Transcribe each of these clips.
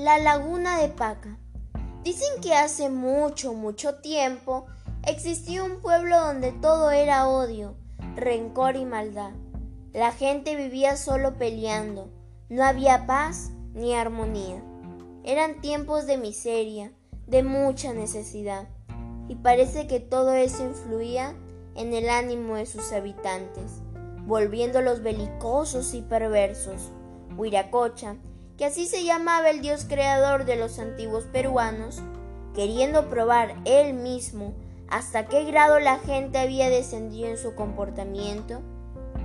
La laguna de Paca. Dicen que hace mucho, mucho tiempo existía un pueblo donde todo era odio, rencor y maldad. La gente vivía solo peleando, no había paz ni armonía. Eran tiempos de miseria, de mucha necesidad, y parece que todo eso influía en el ánimo de sus habitantes, volviéndolos belicosos y perversos. Huiracocha que así se llamaba el dios creador de los antiguos peruanos, queriendo probar él mismo hasta qué grado la gente había descendido en su comportamiento,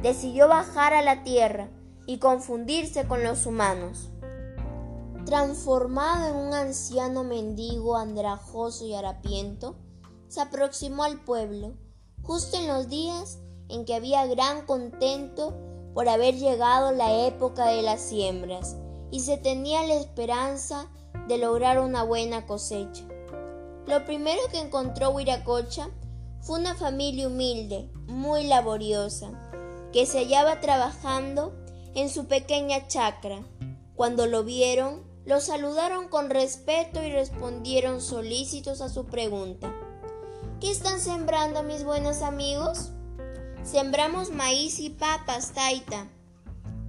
decidió bajar a la tierra y confundirse con los humanos. Transformado en un anciano mendigo andrajoso y harapiento, se aproximó al pueblo, justo en los días en que había gran contento por haber llegado la época de las siembras y se tenía la esperanza de lograr una buena cosecha. Lo primero que encontró Huiracocha fue una familia humilde, muy laboriosa, que se hallaba trabajando en su pequeña chacra. Cuando lo vieron, lo saludaron con respeto y respondieron solícitos a su pregunta. ¿Qué están sembrando mis buenos amigos? Sembramos maíz y papas, Taita,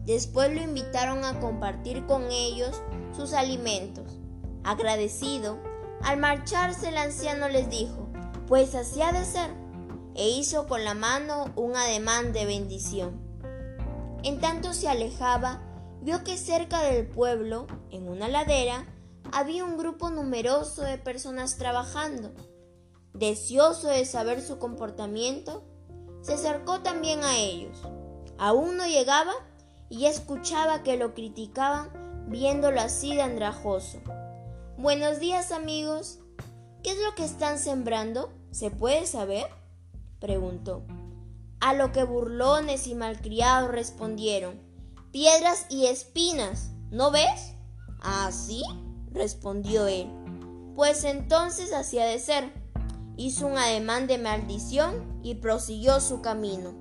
Después lo invitaron a compartir con ellos sus alimentos. Agradecido, al marcharse el anciano les dijo, pues así ha de ser, e hizo con la mano un ademán de bendición. En tanto se alejaba, vio que cerca del pueblo, en una ladera, había un grupo numeroso de personas trabajando. Deseoso de saber su comportamiento, se acercó también a ellos. Aún no llegaba y escuchaba que lo criticaban viéndolo así de andrajoso. Buenos días amigos. ¿Qué es lo que están sembrando? ¿Se puede saber? preguntó. A lo que burlones y malcriados respondieron. Piedras y espinas, ¿no ves? ¿Ah, sí? respondió él. Pues entonces así ha de ser. Hizo un ademán de maldición y prosiguió su camino.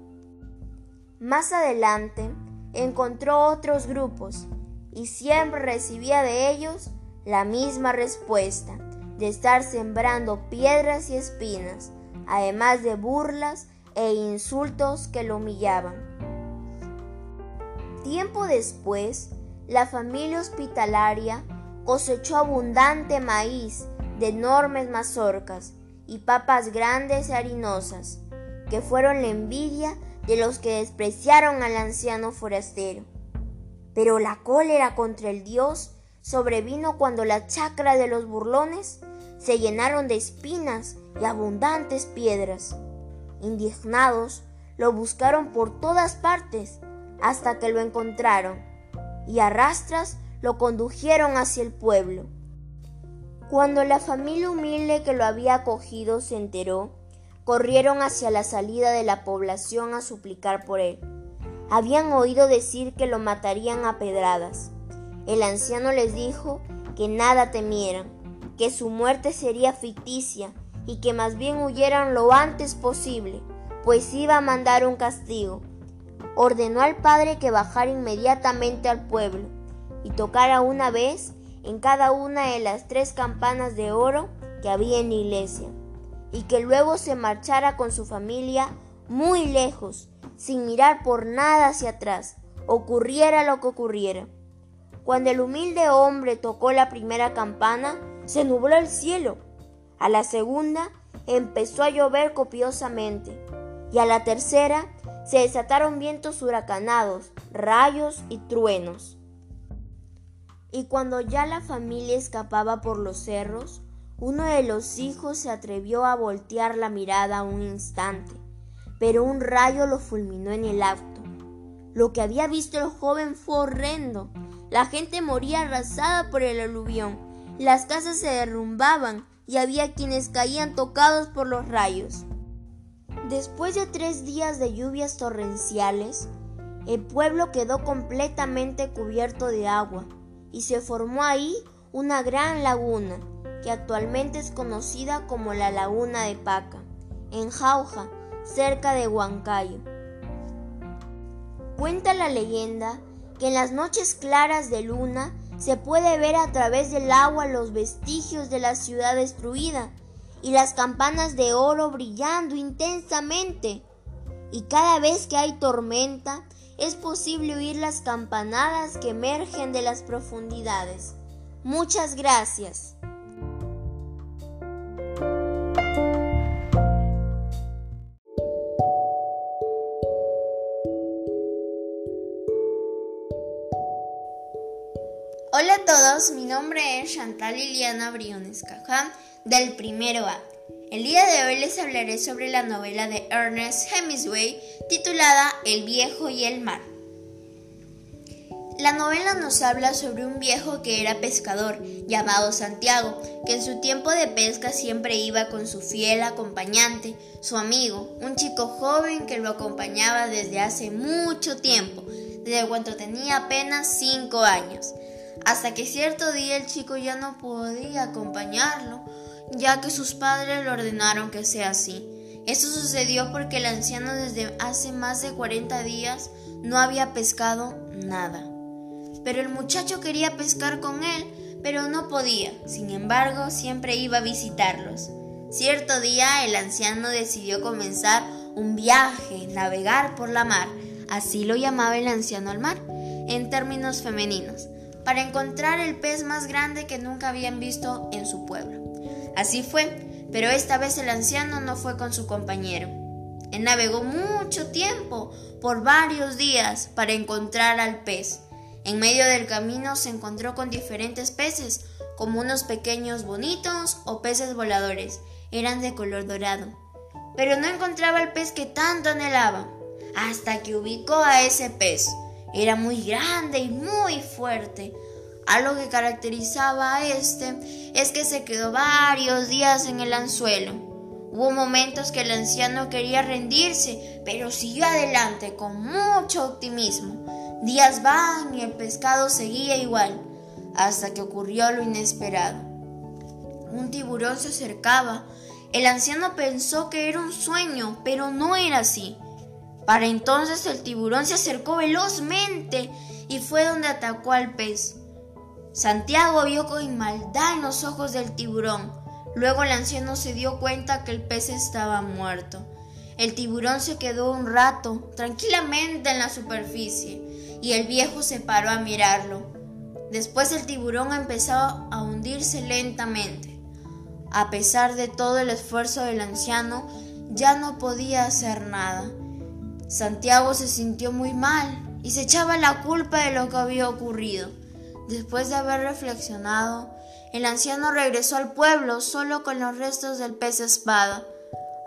Más adelante, encontró otros grupos y siempre recibía de ellos la misma respuesta, de estar sembrando piedras y espinas, además de burlas e insultos que lo humillaban. Tiempo después, la familia hospitalaria cosechó abundante maíz de enormes mazorcas y papas grandes y harinosas, que fueron la envidia de los que despreciaron al anciano forastero. Pero la cólera contra el dios sobrevino cuando la chacra de los burlones se llenaron de espinas y abundantes piedras. Indignados, lo buscaron por todas partes hasta que lo encontraron y a rastras lo condujeron hacia el pueblo. Cuando la familia humilde que lo había acogido se enteró, corrieron hacia la salida de la población a suplicar por él. Habían oído decir que lo matarían a pedradas. El anciano les dijo que nada temieran, que su muerte sería ficticia y que más bien huyeran lo antes posible, pues iba a mandar un castigo. Ordenó al padre que bajara inmediatamente al pueblo y tocara una vez en cada una de las tres campanas de oro que había en la iglesia y que luego se marchara con su familia muy lejos, sin mirar por nada hacia atrás, ocurriera lo que ocurriera. Cuando el humilde hombre tocó la primera campana, se nubló el cielo. A la segunda empezó a llover copiosamente y a la tercera se desataron vientos huracanados, rayos y truenos. Y cuando ya la familia escapaba por los cerros, uno de los hijos se atrevió a voltear la mirada un instante, pero un rayo lo fulminó en el acto. Lo que había visto el joven fue horrendo. La gente moría arrasada por el aluvión, las casas se derrumbaban y había quienes caían tocados por los rayos. Después de tres días de lluvias torrenciales, el pueblo quedó completamente cubierto de agua y se formó ahí una gran laguna que actualmente es conocida como la Laguna de Paca, en Jauja, cerca de Huancayo. Cuenta la leyenda que en las noches claras de luna se puede ver a través del agua los vestigios de la ciudad destruida y las campanas de oro brillando intensamente. Y cada vez que hay tormenta, es posible oír las campanadas que emergen de las profundidades. Muchas gracias. Hola a todos, mi nombre es Chantal Liliana Briones Caján del primero A. El día de hoy les hablaré sobre la novela de Ernest Hemingway titulada El viejo y el mar. La novela nos habla sobre un viejo que era pescador, llamado Santiago, que en su tiempo de pesca siempre iba con su fiel acompañante, su amigo, un chico joven que lo acompañaba desde hace mucho tiempo, desde cuando tenía apenas cinco años, hasta que cierto día el chico ya no podía acompañarlo ya que sus padres le ordenaron que sea así. Esto sucedió porque el anciano desde hace más de 40 días no había pescado nada. Pero el muchacho quería pescar con él, pero no podía. Sin embargo, siempre iba a visitarlos. Cierto día el anciano decidió comenzar un viaje, navegar por la mar, así lo llamaba el anciano al mar, en términos femeninos, para encontrar el pez más grande que nunca habían visto en su pueblo. Así fue, pero esta vez el anciano no fue con su compañero. Él navegó mucho tiempo, por varios días, para encontrar al pez. En medio del camino se encontró con diferentes peces, como unos pequeños bonitos o peces voladores. Eran de color dorado. Pero no encontraba el pez que tanto anhelaba, hasta que ubicó a ese pez. Era muy grande y muy fuerte. Algo que caracterizaba a este es que se quedó varios días en el anzuelo. Hubo momentos que el anciano quería rendirse, pero siguió adelante con mucho optimismo. Días van y el pescado seguía igual, hasta que ocurrió lo inesperado. Un tiburón se acercaba. El anciano pensó que era un sueño, pero no era así. Para entonces el tiburón se acercó velozmente y fue donde atacó al pez. Santiago vio con maldad en los ojos del tiburón. Luego el anciano se dio cuenta que el pez estaba muerto. El tiburón se quedó un rato tranquilamente en la superficie y el viejo se paró a mirarlo. Después el tiburón empezó a hundirse lentamente. A pesar de todo el esfuerzo del anciano, ya no podía hacer nada. Santiago se sintió muy mal y se echaba la culpa de lo que había ocurrido. Después de haber reflexionado, el anciano regresó al pueblo solo con los restos del pez espada.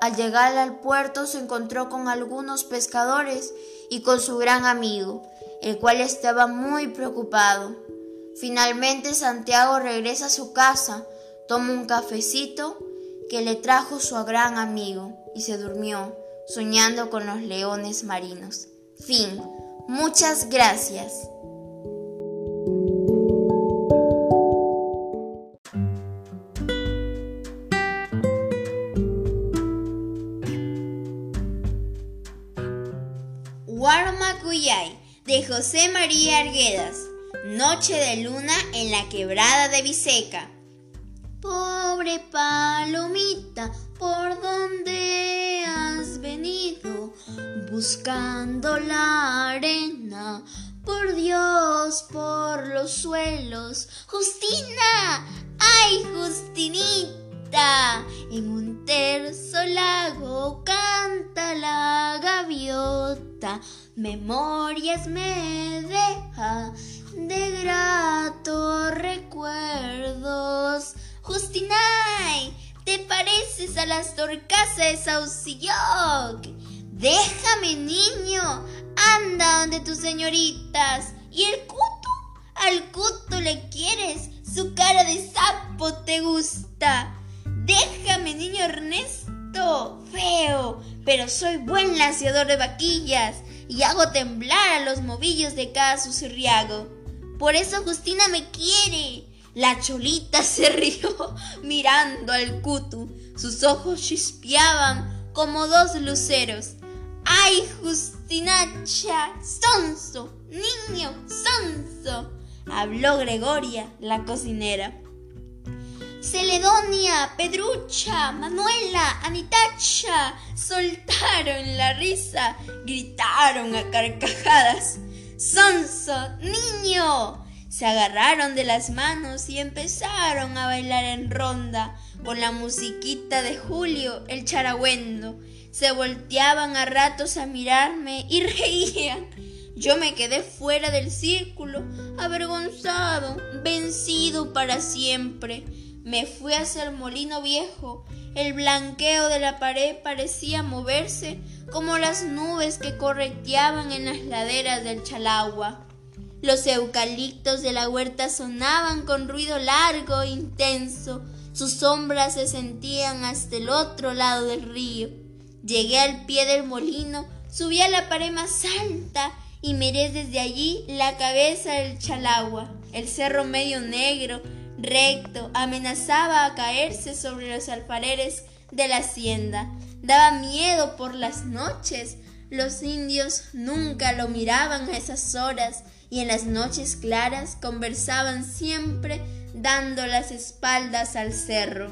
Al llegar al puerto se encontró con algunos pescadores y con su gran amigo, el cual estaba muy preocupado. Finalmente Santiago regresa a su casa, toma un cafecito que le trajo su gran amigo y se durmió, soñando con los leones marinos. Fin. Muchas gracias. Warmacuyay de José María Arguedas. Noche de luna en la quebrada de Viseca. Pobre palomita, ¿por dónde has venido? Buscando la arena, por Dios, por los suelos. Justina, ay, Justinita, en un terzo lago canta la gaviota, memorias me deja de gratos recuerdos. Justinay, ¿te pareces a las torcasas de Saucilloc? Déjame, niño, anda donde tus señoritas. ¿Y el cuto? Al cuto le quieres, su cara de sapo te gusta. Déjame, niño Ernesto, feo, pero soy buen laciador de vaquillas y hago temblar a los movillos de cada susirriago. Por eso Justina me quiere. La cholita se rió mirando al cutu. Sus ojos chispeaban como dos luceros. ¡Ay, Justinacha! ¡Sonso! ¡Niño! ¡Sonso! habló Gregoria, la cocinera. Celedonia, Pedrucha, Manuela, Anitacha soltaron la risa, gritaron a carcajadas. ¡Sonso, niño! Se agarraron de las manos y empezaron a bailar en ronda con la musiquita de Julio, el charagüendo. Se volteaban a ratos a mirarme y reían. Yo me quedé fuera del círculo, avergonzado, vencido para siempre. Me fui hacia el molino viejo. El blanqueo de la pared parecía moverse como las nubes que correteaban en las laderas del Chalagua. Los eucaliptos de la huerta sonaban con ruido largo e intenso. Sus sombras se sentían hasta el otro lado del río. Llegué al pie del molino, subí a la pared más alta y miré desde allí la cabeza del Chalagua, el cerro medio negro recto, amenazaba a caerse sobre los alfareres de la hacienda. Daba miedo por las noches. Los indios nunca lo miraban a esas horas y en las noches claras conversaban siempre dando las espaldas al cerro.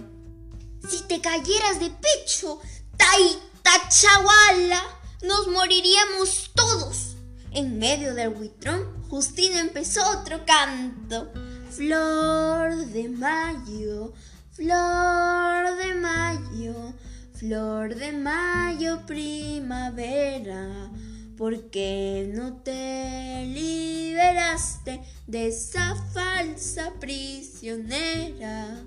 Si te cayeras de pecho, Taita Chaguala, nos moriríamos todos. En medio del buitrón, Justina empezó otro canto. Flor de mayo, flor de mayo, flor de mayo, primavera. ¿Por qué no te liberaste de esa falsa prisionera?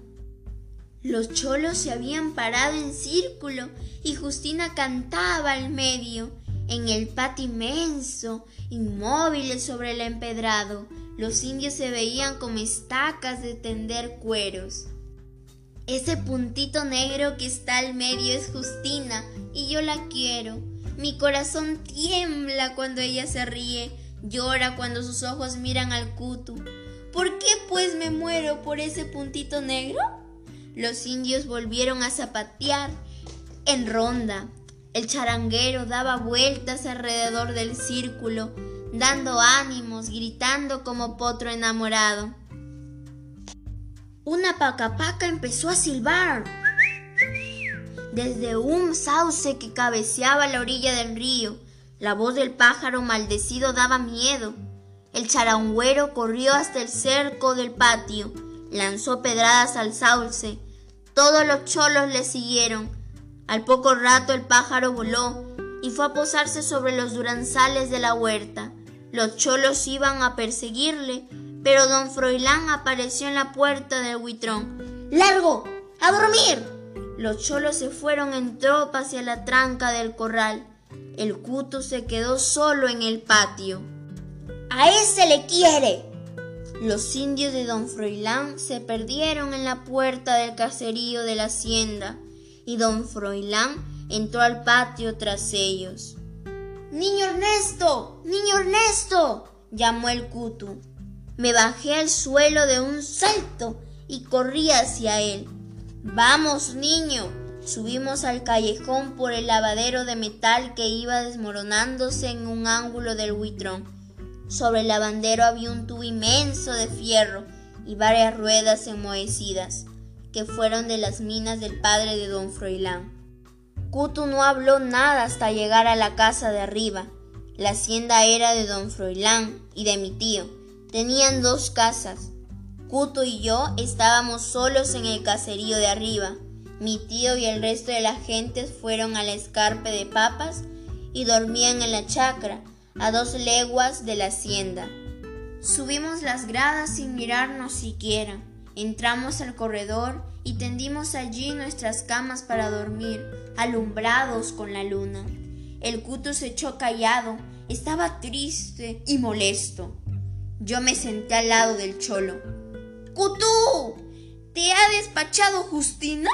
Los cholos se habían parado en círculo y Justina cantaba al medio, en el patio inmenso, inmóviles sobre el empedrado los indios se veían como estacas de tender cueros. Ese puntito negro que está al medio es Justina y yo la quiero. Mi corazón tiembla cuando ella se ríe, llora cuando sus ojos miran al cutu. ¿Por qué pues me muero por ese puntito negro? Los indios volvieron a zapatear en ronda. El charanguero daba vueltas alrededor del círculo dando ánimos, gritando como potro enamorado. Una pacapaca empezó a silbar desde un sauce que cabeceaba la orilla del río. La voz del pájaro maldecido daba miedo. El charangüero corrió hasta el cerco del patio, lanzó pedradas al sauce. Todos los cholos le siguieron. Al poco rato el pájaro voló y fue a posarse sobre los duranzales de la huerta. Los cholos iban a perseguirle, pero don Froilán apareció en la puerta del buitrón. ¡Largo! ¡A dormir! Los cholos se fueron en tropa hacia la tranca del corral. El cuto se quedó solo en el patio. ¡A ese le quiere! Los indios de don Froilán se perdieron en la puerta del caserío de la hacienda y don Froilán entró al patio tras ellos. Niño Ernesto, niño Ernesto, llamó el cutu. Me bajé al suelo de un salto y corrí hacia él. Vamos, niño. Subimos al callejón por el lavadero de metal que iba desmoronándose en un ángulo del buitrón. Sobre el lavandero había un tubo inmenso de fierro y varias ruedas enmohecidas, que fueron de las minas del padre de don Froilán. Cutu no habló nada hasta llegar a la casa de arriba. La hacienda era de don Froilán y de mi tío. Tenían dos casas. Cuto y yo estábamos solos en el caserío de arriba. Mi tío y el resto de la gente fueron al escarpe de papas y dormían en la chacra, a dos leguas de la hacienda. Subimos las gradas sin mirarnos siquiera. Entramos al corredor y tendimos allí nuestras camas para dormir, alumbrados con la luna. El cuto se echó callado, estaba triste y molesto. Yo me senté al lado del cholo. ¡Cutú! ¿Te ha despachado Justina?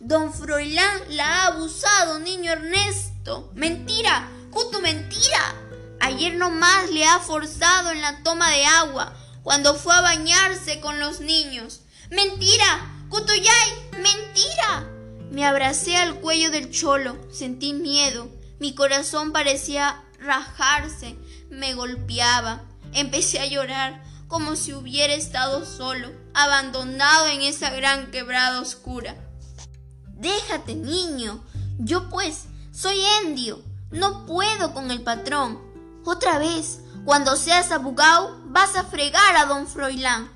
Don Froilán la ha abusado, niño Ernesto. ¡Mentira! ¡Cutu, mentira! Ayer nomás le ha forzado en la toma de agua cuando fue a bañarse con los niños. ¡Mentira! ¡Cutuyay! ¡Mentira! Me abracé al cuello del cholo, sentí miedo, mi corazón parecía rajarse, me golpeaba. Empecé a llorar. Como si hubiera estado solo, abandonado en esa gran quebrada oscura. Déjate, niño. Yo pues soy endio. No puedo con el patrón. Otra vez, cuando seas abogado, vas a fregar a don Froilán.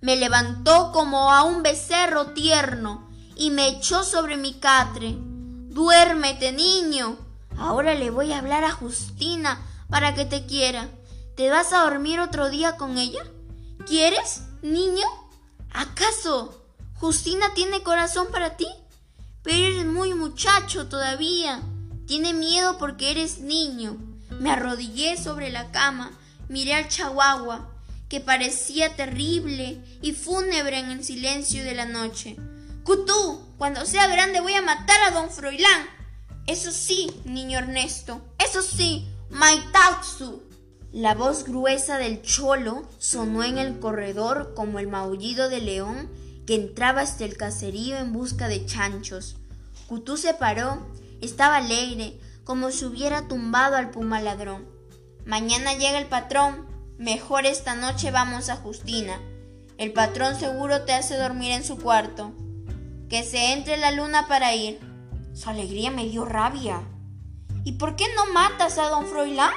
Me levantó como a un becerro tierno y me echó sobre mi catre. Duérmete, niño. Ahora le voy a hablar a Justina para que te quiera. ¿Te vas a dormir otro día con ella? ¿Quieres, niño? ¿Acaso Justina tiene corazón para ti? Pero eres muy muchacho todavía. Tiene miedo porque eres niño. Me arrodillé sobre la cama, miré al chaguagua, que parecía terrible y fúnebre en el silencio de la noche. Cutú, cuando sea grande voy a matar a don Froilán. Eso sí, niño Ernesto, eso sí, Maitatsu. La voz gruesa del cholo sonó en el corredor como el maullido de león que entraba hasta el caserío en busca de chanchos. Cutú se paró, estaba alegre, como si hubiera tumbado al puma ladrón. Mañana llega el patrón, mejor esta noche vamos a Justina. El patrón seguro te hace dormir en su cuarto. Que se entre la luna para ir. Su alegría me dio rabia. ¿Y por qué no matas a don Froilán?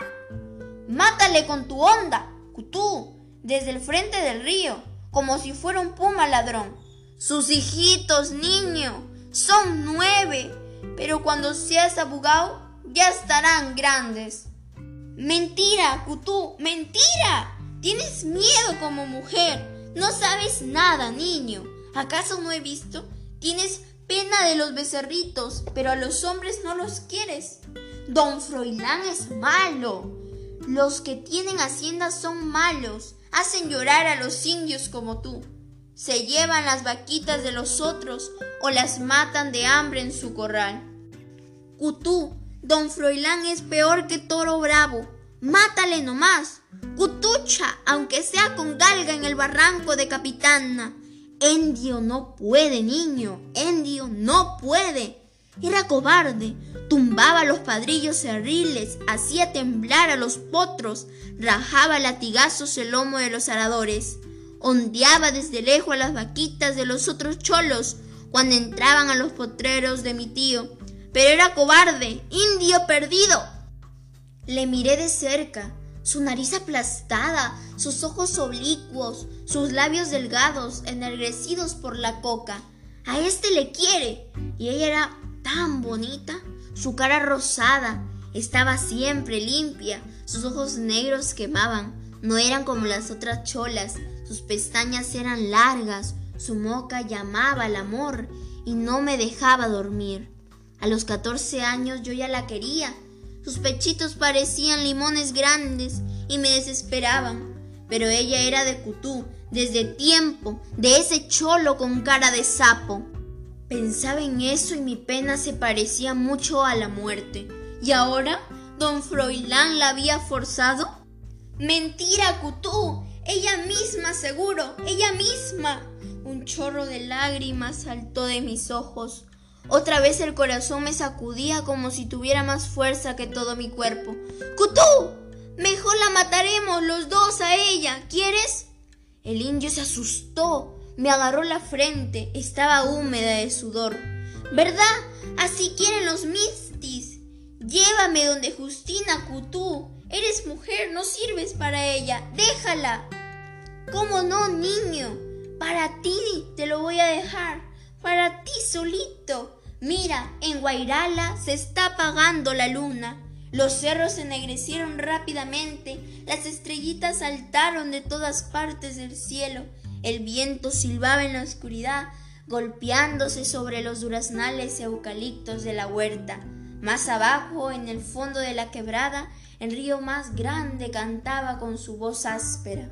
Mátale con tu onda, Cutú, desde el frente del río, como si fuera un puma ladrón. Sus hijitos, niño, son nueve, pero cuando seas abogado ya estarán grandes. Mentira, Cutú, mentira. Tienes miedo como mujer. No sabes nada, niño. ¿Acaso no he visto? Tienes pena de los becerritos, pero a los hombres no los quieres. Don Froilán es malo. Los que tienen haciendas son malos, hacen llorar a los indios como tú. Se llevan las vaquitas de los otros o las matan de hambre en su corral. Cutú, don Froilán es peor que toro bravo. Mátale nomás. Cutucha, aunque sea con galga en el barranco de Capitana. Endio no puede, niño. Endio no puede. Era cobarde, tumbaba los padrillos cerriles, hacía temblar a los potros, rajaba latigazos el lomo de los aradores, ondeaba desde lejos a las vaquitas de los otros cholos cuando entraban a los potreros de mi tío. Pero era cobarde, indio perdido. Le miré de cerca, su nariz aplastada, sus ojos oblicuos, sus labios delgados, ennegrecidos por la coca. A este le quiere, y ella era tan bonita. Su cara rosada estaba siempre limpia, sus ojos negros quemaban, no eran como las otras cholas, sus pestañas eran largas, su moca llamaba al amor y no me dejaba dormir. A los 14 años yo ya la quería. Sus pechitos parecían limones grandes y me desesperaban. Pero ella era de Cutú, desde tiempo, de ese cholo con cara de sapo. Pensaba en eso y mi pena se parecía mucho a la muerte. ¿Y ahora? ¿Don Froilán la había forzado? Mentira, Cutú. Ella misma, seguro. Ella misma. Un chorro de lágrimas saltó de mis ojos. Otra vez el corazón me sacudía como si tuviera más fuerza que todo mi cuerpo. ¡Cutú! Mejor la mataremos los dos a ella. ¿Quieres? El indio se asustó. Me agarró la frente, estaba húmeda de sudor. ¿Verdad? Así quieren los mistis. Llévame donde Justina Cutú. Eres mujer, no sirves para ella. Déjala. ¿Cómo no, niño? Para ti te lo voy a dejar. Para ti solito. Mira, en Guairala se está apagando la luna. Los cerros se ennegrecieron rápidamente, las estrellitas saltaron de todas partes del cielo el viento silbaba en la oscuridad, golpeándose sobre los duraznales eucaliptos de la huerta. Más abajo, en el fondo de la quebrada, el río más grande cantaba con su voz áspera.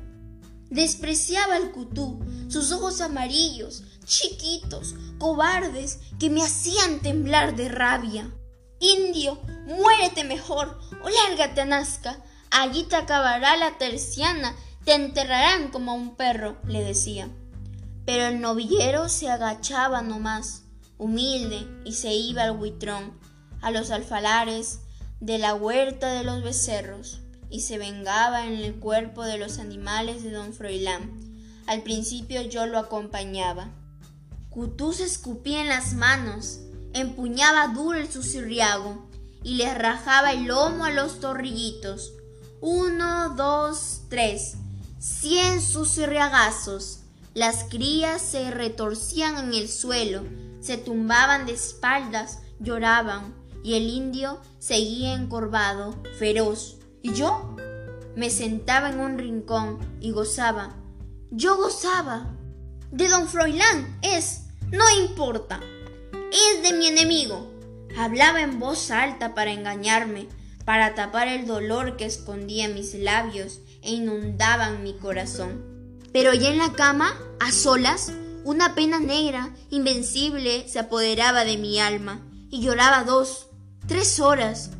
Despreciaba al cutú, sus ojos amarillos, chiquitos, cobardes, que me hacían temblar de rabia. Indio, muérete mejor o lárgate a Nazca. Allí te acabará la terciana te enterrarán como un perro, le decía. Pero el novillero se agachaba nomás, humilde, y se iba al buitrón, a los alfalares de la huerta de los becerros, y se vengaba en el cuerpo de los animales de don Froilán. Al principio yo lo acompañaba. Cutú se escupía en las manos, empuñaba duro el sucirriago y le rajaba el lomo a los torrillitos. Uno, dos, tres. Cien sucirriagazos. Las crías se retorcían en el suelo, se tumbaban de espaldas, lloraban, y el indio seguía encorvado, feroz. ¿Y yo? Me sentaba en un rincón y gozaba. Yo gozaba. De don Froilán es, no importa. Es de mi enemigo. Hablaba en voz alta para engañarme, para tapar el dolor que escondía mis labios e inundaban mi corazón. Pero ya en la cama, a solas, una pena negra, invencible, se apoderaba de mi alma, y lloraba dos, tres horas,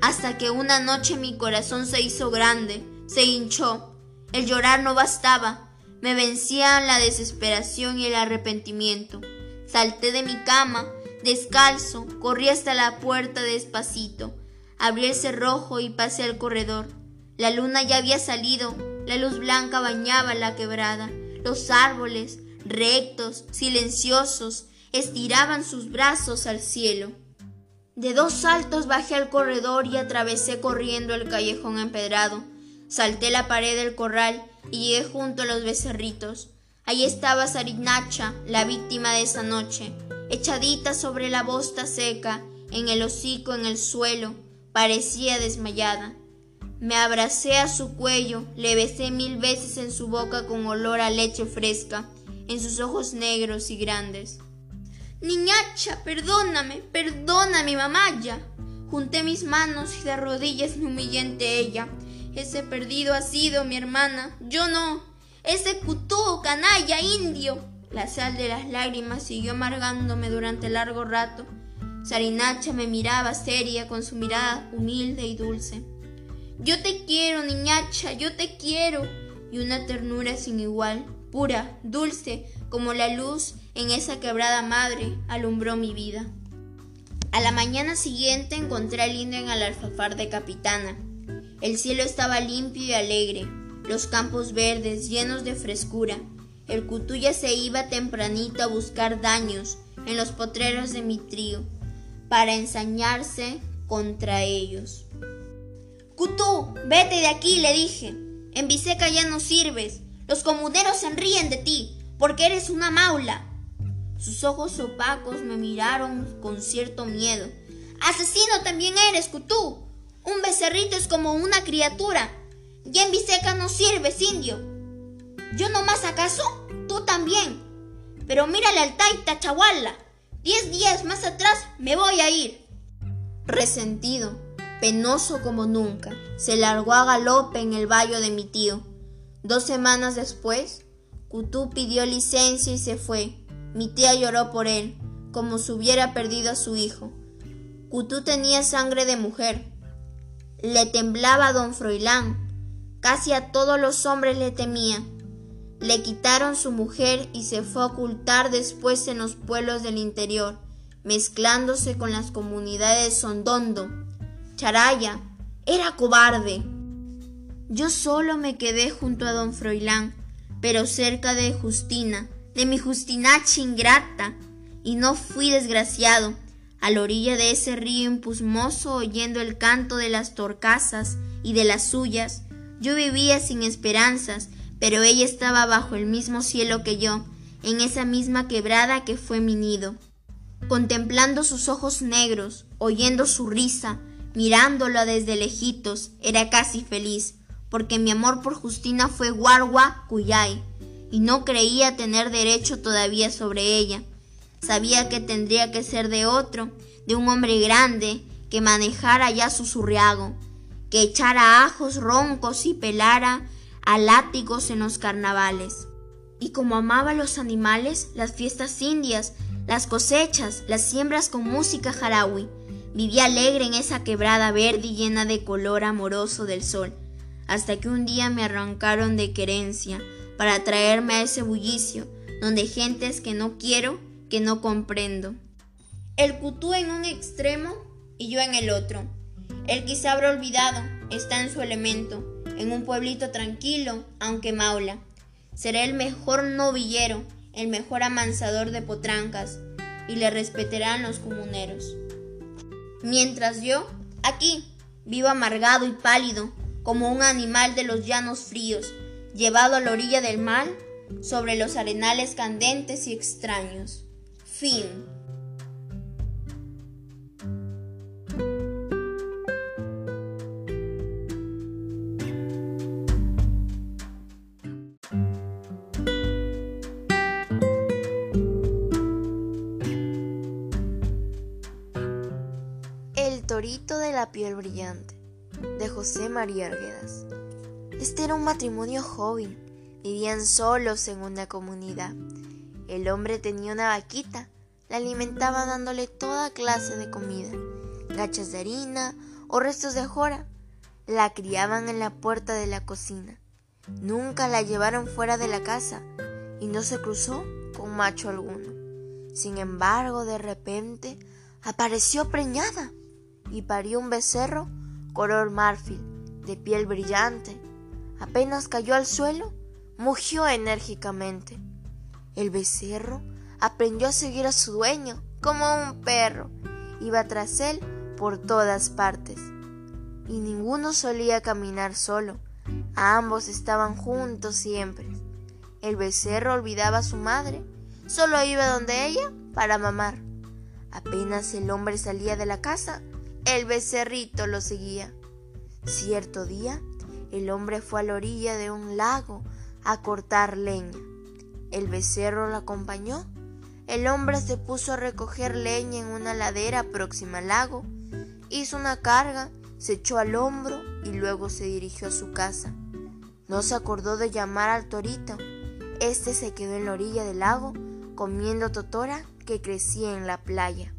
hasta que una noche mi corazón se hizo grande, se hinchó. El llorar no bastaba, me vencían la desesperación y el arrepentimiento. Salté de mi cama, descalzo, corrí hasta la puerta despacito, abrí el cerrojo y pasé al corredor. La luna ya había salido, la luz blanca bañaba la quebrada, los árboles, rectos, silenciosos, estiraban sus brazos al cielo. De dos saltos bajé al corredor y atravesé corriendo el callejón empedrado. Salté la pared del corral y llegué junto a los becerritos. Allí estaba Sarignacha, la víctima de esa noche, echadita sobre la bosta seca, en el hocico en el suelo, parecía desmayada. Me abracé a su cuello, le besé mil veces en su boca con olor a leche fresca, en sus ojos negros y grandes. Niñacha, perdóname, perdóname, mamaya. Junté mis manos y de rodillas me humillé ante ella. Ese perdido ha sido mi hermana, yo no. Ese cutú, canalla, indio. La sal de las lágrimas siguió amargándome durante largo rato. Sarinacha me miraba seria con su mirada humilde y dulce. Yo te quiero, niñacha, yo te quiero. Y una ternura sin igual, pura, dulce, como la luz en esa quebrada madre, alumbró mi vida. A la mañana siguiente encontré al indio en el alfafar de capitana. El cielo estaba limpio y alegre, los campos verdes llenos de frescura. El cutuya se iba tempranito a buscar daños en los potreros de mi trío para ensañarse contra ellos. Cutú, vete de aquí, le dije. En Biseca ya no sirves. Los comuneros se ríen de ti, porque eres una maula. Sus ojos opacos me miraron con cierto miedo. Asesino también eres, Cutú. Un becerrito es como una criatura. Ya en Biseca no sirves, indio. ¿Yo no más acaso? Tú también. Pero mírale al taita, chahuala. Diez días más atrás me voy a ir. Resentido, penoso como nunca, se largó a galope en el valle de mi tío. Dos semanas después, Cutú pidió licencia y se fue. Mi tía lloró por él, como si hubiera perdido a su hijo. Cutú tenía sangre de mujer. Le temblaba a don Froilán. Casi a todos los hombres le temía. Le quitaron su mujer y se fue a ocultar después en los pueblos del interior, mezclándose con las comunidades Sondondo. Charaya era cobarde. Yo solo me quedé junto a don Froilán, pero cerca de Justina, de mi Justinacha ingrata, y no fui desgraciado, a la orilla de ese río impusmoso oyendo el canto de las torcasas y de las suyas, yo vivía sin esperanzas, pero ella estaba bajo el mismo cielo que yo, en esa misma quebrada que fue mi nido. Contemplando sus ojos negros, oyendo su risa, mirándola desde lejitos, era casi feliz, porque mi amor por Justina fue guargua cuyay, y no creía tener derecho todavía sobre ella. Sabía que tendría que ser de otro, de un hombre grande, que manejara ya su surriago, que echara ajos roncos y pelara a látigos en los carnavales. Y como amaba los animales, las fiestas indias, las cosechas, las siembras con música jarawi, vivía alegre en esa quebrada verde y llena de color amoroso del sol hasta que un día me arrancaron de querencia para traerme a ese bullicio, donde gentes que no quiero, que no comprendo. El cutú en un extremo y yo en el otro. Él quizá habrá olvidado, está en su elemento, en un pueblito tranquilo, aunque maula. Será el mejor novillero, el mejor amansador de potrancas, y le respetarán los comuneros. Mientras yo, aquí, vivo amargado y pálido, como un animal de los llanos fríos, llevado a la orilla del mar, sobre los arenales candentes y extraños. Fin. De la piel brillante de José María Arguedas. Este era un matrimonio joven. Vivían solos en una comunidad. El hombre tenía una vaquita. La alimentaba dándole toda clase de comida, gachas de harina o restos de jora. La criaban en la puerta de la cocina. Nunca la llevaron fuera de la casa y no se cruzó con macho alguno. Sin embargo, de repente apareció preñada y parió un becerro color marfil, de piel brillante. Apenas cayó al suelo, mugió enérgicamente. El becerro aprendió a seguir a su dueño como un perro. Iba tras él por todas partes. Y ninguno solía caminar solo. Ambos estaban juntos siempre. El becerro olvidaba a su madre. Solo iba donde ella para mamar. Apenas el hombre salía de la casa, el becerrito lo seguía. Cierto día, el hombre fue a la orilla de un lago a cortar leña. El becerro lo acompañó. El hombre se puso a recoger leña en una ladera próxima al lago. Hizo una carga, se echó al hombro y luego se dirigió a su casa. No se acordó de llamar al torito. Este se quedó en la orilla del lago comiendo totora que crecía en la playa.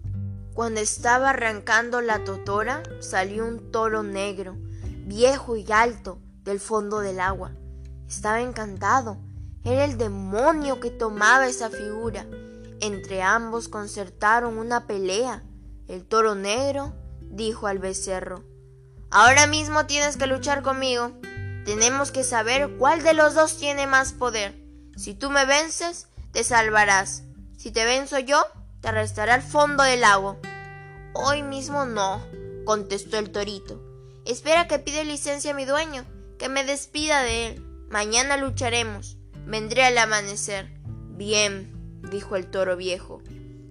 Cuando estaba arrancando la totora, salió un toro negro, viejo y alto, del fondo del agua. Estaba encantado. Era el demonio que tomaba esa figura. Entre ambos concertaron una pelea. El toro negro dijo al becerro, Ahora mismo tienes que luchar conmigo. Tenemos que saber cuál de los dos tiene más poder. Si tú me vences, te salvarás. Si te venzo yo, te arrastraré al fondo del lago. Hoy mismo no, contestó el torito. Espera que pide licencia a mi dueño, que me despida de él. Mañana lucharemos. Vendré al amanecer. Bien, dijo el toro viejo.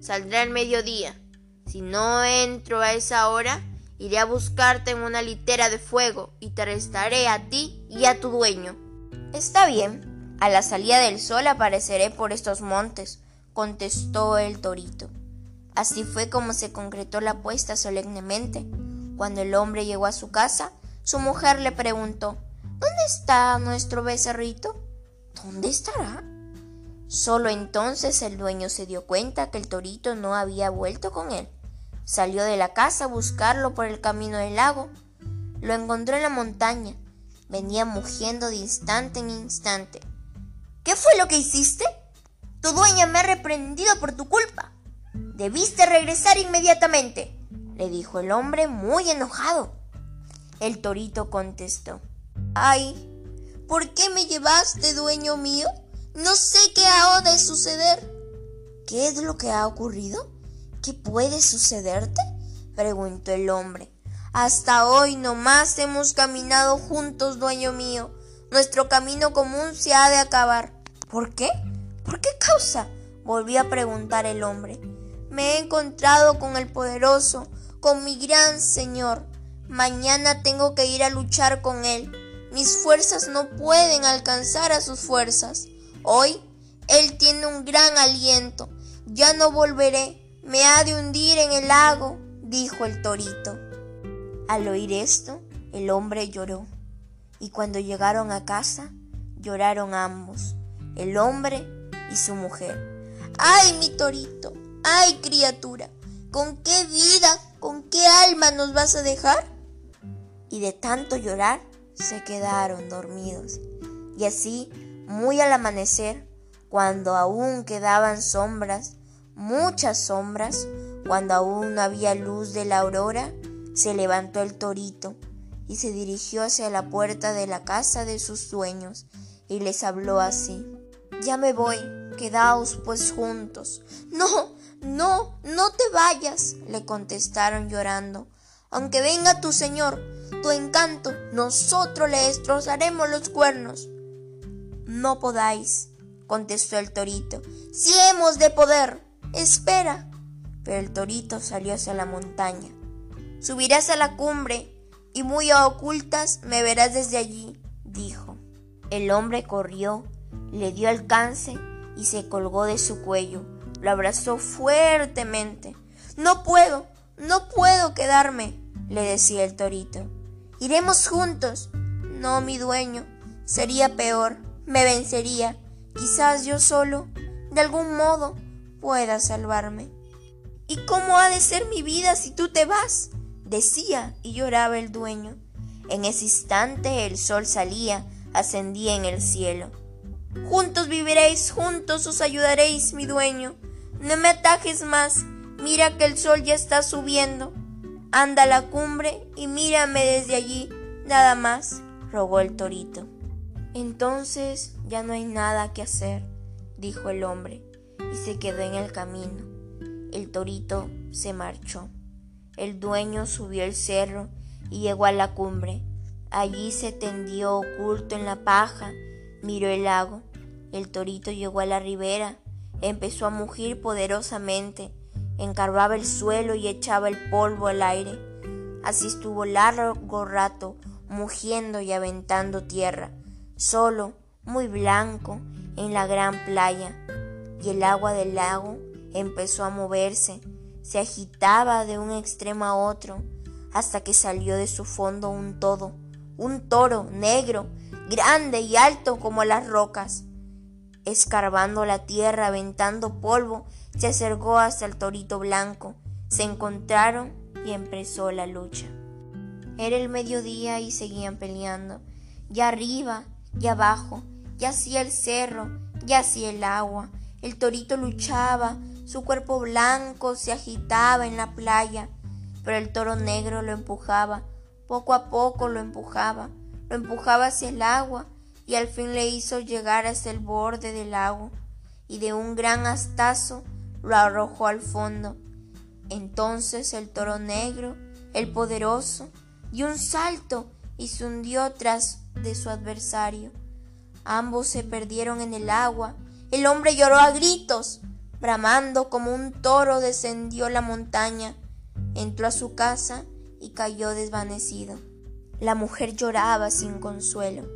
Saldré al mediodía. Si no entro a esa hora, iré a buscarte en una litera de fuego y te arrestaré a ti y a tu dueño. Está bien. A la salida del sol apareceré por estos montes, contestó el torito. Así fue como se concretó la apuesta solemnemente. Cuando el hombre llegó a su casa, su mujer le preguntó ¿Dónde está nuestro becerrito? ¿Dónde estará? Solo entonces el dueño se dio cuenta que el torito no había vuelto con él. Salió de la casa a buscarlo por el camino del lago. Lo encontró en la montaña. Venía mugiendo de instante en instante. ¿Qué fue lo que hiciste? Tu dueña me ha reprendido por tu culpa. Debiste regresar inmediatamente, le dijo el hombre muy enojado. El torito contestó. Ay, ¿por qué me llevaste, dueño mío? No sé qué ha de suceder. ¿Qué es lo que ha ocurrido? ¿Qué puede sucederte? preguntó el hombre. Hasta hoy nomás hemos caminado juntos, dueño mío. Nuestro camino común se ha de acabar. ¿Por qué? ¿Por qué causa? volvió a preguntar el hombre. Me he encontrado con el poderoso, con mi gran Señor. Mañana tengo que ir a luchar con Él. Mis fuerzas no pueden alcanzar a sus fuerzas. Hoy Él tiene un gran aliento. Ya no volveré. Me ha de hundir en el lago, dijo el torito. Al oír esto, el hombre lloró. Y cuando llegaron a casa, lloraron ambos, el hombre y su mujer. ¡Ay, mi torito! ¡Ay, criatura! ¿Con qué vida, con qué alma nos vas a dejar? Y de tanto llorar se quedaron dormidos. Y así, muy al amanecer, cuando aún quedaban sombras, muchas sombras, cuando aún no había luz de la aurora, Se levantó el torito y se dirigió hacia la puerta de la casa de sus dueños y les habló así. Ya me voy, quedaos pues juntos. No, no, no te vayas, le contestaron llorando. Aunque venga tu señor, tu encanto, nosotros le destrozaremos los cuernos. No podáis, contestó el torito. Si hemos de poder, espera. Pero el torito salió hacia la montaña. Subirás a la cumbre y muy a ocultas me verás desde allí, dijo. El hombre corrió, le dio alcance y se colgó de su cuello. Lo abrazó fuertemente. No puedo, no puedo quedarme, le decía el torito. Iremos juntos. No, mi dueño, sería peor, me vencería. Quizás yo solo, de algún modo, pueda salvarme. ¿Y cómo ha de ser mi vida si tú te vas? decía y lloraba el dueño. En ese instante el sol salía, ascendía en el cielo. Juntos viviréis, juntos os ayudaréis, mi dueño. No me atajes más, mira que el sol ya está subiendo. Anda a la cumbre y mírame desde allí, nada más, rogó el torito. Entonces ya no hay nada que hacer, dijo el hombre, y se quedó en el camino. El torito se marchó. El dueño subió el cerro y llegó a la cumbre. Allí se tendió oculto en la paja, miró el lago. El torito llegó a la ribera, empezó a mugir poderosamente, encarbaba el suelo y echaba el polvo al aire. Así estuvo largo rato, mugiendo y aventando tierra, solo, muy blanco, en la gran playa. Y el agua del lago empezó a moverse, se agitaba de un extremo a otro hasta que salió de su fondo un todo, un toro negro, grande y alto como las rocas. Escarbando la tierra, aventando polvo, se acercó hasta el torito blanco. Se encontraron y empezó la lucha. Era el mediodía y seguían peleando, ya arriba, ya abajo, ya hacia el cerro, ya hacia el agua. El torito luchaba, su cuerpo blanco se agitaba en la playa, pero el toro negro lo empujaba, poco a poco lo empujaba, lo empujaba hacia el agua y al fin le hizo llegar hasta el borde del lago y de un gran astazo lo arrojó al fondo. Entonces el toro negro, el poderoso, dio un salto y se hundió tras de su adversario. Ambos se perdieron en el agua. El hombre lloró a gritos. Bramando como un toro descendió la montaña, entró a su casa y cayó desvanecido. La mujer lloraba sin consuelo.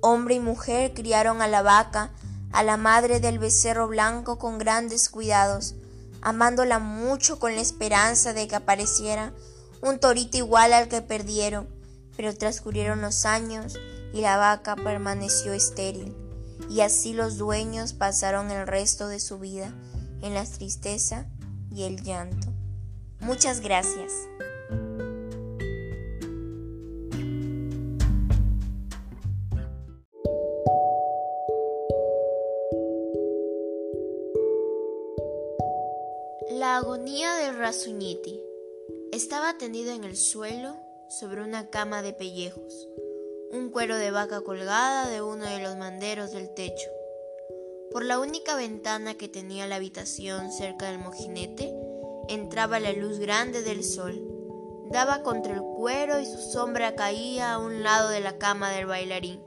Hombre y mujer criaron a la vaca, a la madre del becerro blanco con grandes cuidados, amándola mucho con la esperanza de que apareciera un torito igual al que perdieron, pero transcurrieron los años y la vaca permaneció estéril, y así los dueños pasaron el resto de su vida en la tristeza y el llanto. Muchas gracias. Agonía del Rasuñiti. Estaba tendido en el suelo sobre una cama de pellejos, un cuero de vaca colgada de uno de los manderos del techo. Por la única ventana que tenía la habitación cerca del mojinete entraba la luz grande del sol. Daba contra el cuero y su sombra caía a un lado de la cama del bailarín.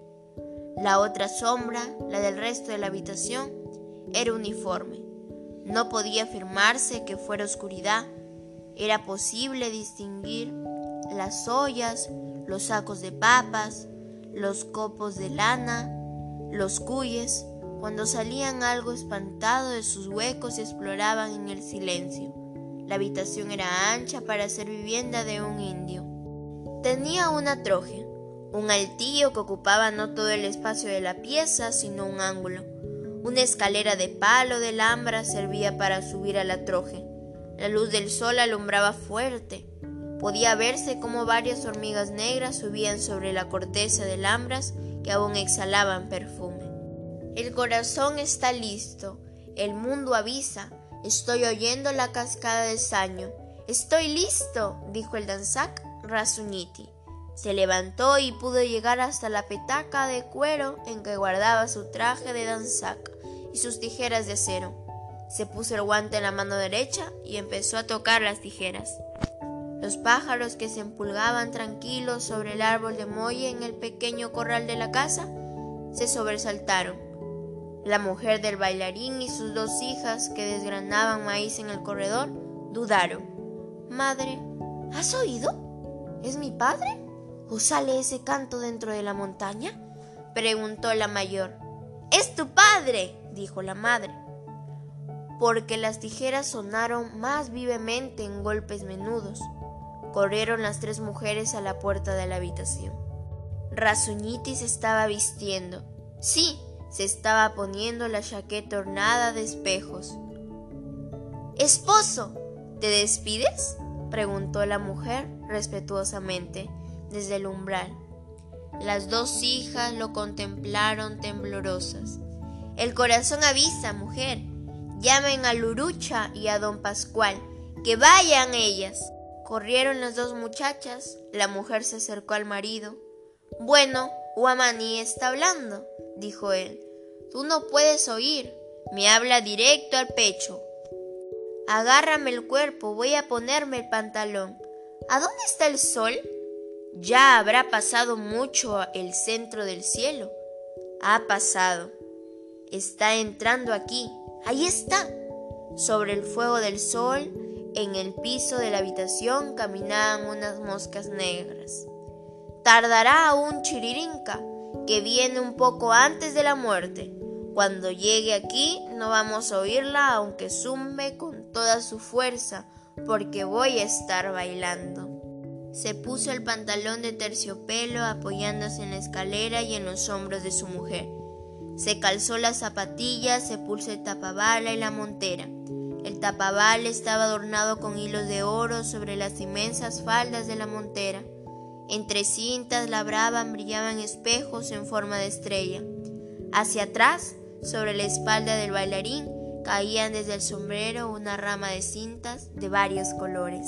La otra sombra, la del resto de la habitación, era uniforme. No podía afirmarse que fuera oscuridad. Era posible distinguir las ollas, los sacos de papas, los copos de lana, los cuyes, cuando salían algo espantado de sus huecos y exploraban en el silencio. La habitación era ancha para ser vivienda de un indio. Tenía una troje, un altillo que ocupaba no todo el espacio de la pieza, sino un ángulo. Una escalera de palo de lambra servía para subir a la troje. La luz del sol alumbraba fuerte. Podía verse como varias hormigas negras subían sobre la corteza de lambras que aún exhalaban perfume. El corazón está listo, el mundo avisa, estoy oyendo la cascada de saño, Estoy listo, dijo el danzac Rasuñiti. Se levantó y pudo llegar hasta la petaca de cuero en que guardaba su traje de danzac y sus tijeras de acero. Se puso el guante en la mano derecha y empezó a tocar las tijeras. Los pájaros que se empulgaban tranquilos sobre el árbol de molle en el pequeño corral de la casa se sobresaltaron. La mujer del bailarín y sus dos hijas que desgranaban maíz en el corredor dudaron. Madre, ¿has oído? ¿Es mi padre? ¿O sale ese canto dentro de la montaña? preguntó la mayor. Es tu padre, dijo la madre, porque las tijeras sonaron más vivemente en golpes menudos. Corrieron las tres mujeres a la puerta de la habitación. Rasuñiti se estaba vistiendo. Sí, se estaba poniendo la chaqueta ornada de espejos. Esposo, ¿te despides? preguntó la mujer respetuosamente desde el umbral. Las dos hijas lo contemplaron temblorosas. El corazón avisa, mujer. Llamen a Lurucha y a don Pascual, que vayan ellas. Corrieron las dos muchachas, la mujer se acercó al marido. Bueno, Guamaní está hablando, dijo él. Tú no puedes oír, me habla directo al pecho. Agárrame el cuerpo, voy a ponerme el pantalón. ¿A dónde está el sol? Ya habrá pasado mucho el centro del cielo. Ha pasado. Está entrando aquí. Ahí está. Sobre el fuego del sol en el piso de la habitación caminaban unas moscas negras. Tardará aún Chiririnca, que viene un poco antes de la muerte. Cuando llegue aquí no vamos a oírla aunque zumbe con toda su fuerza, porque voy a estar bailando. Se puso el pantalón de terciopelo apoyándose en la escalera y en los hombros de su mujer. Se calzó las zapatillas, se puso el tapabala y la montera. El tapabal estaba adornado con hilos de oro sobre las inmensas faldas de la montera. Entre cintas labraban brillaban espejos en forma de estrella. Hacia atrás, sobre la espalda del bailarín, caían desde el sombrero una rama de cintas de varios colores.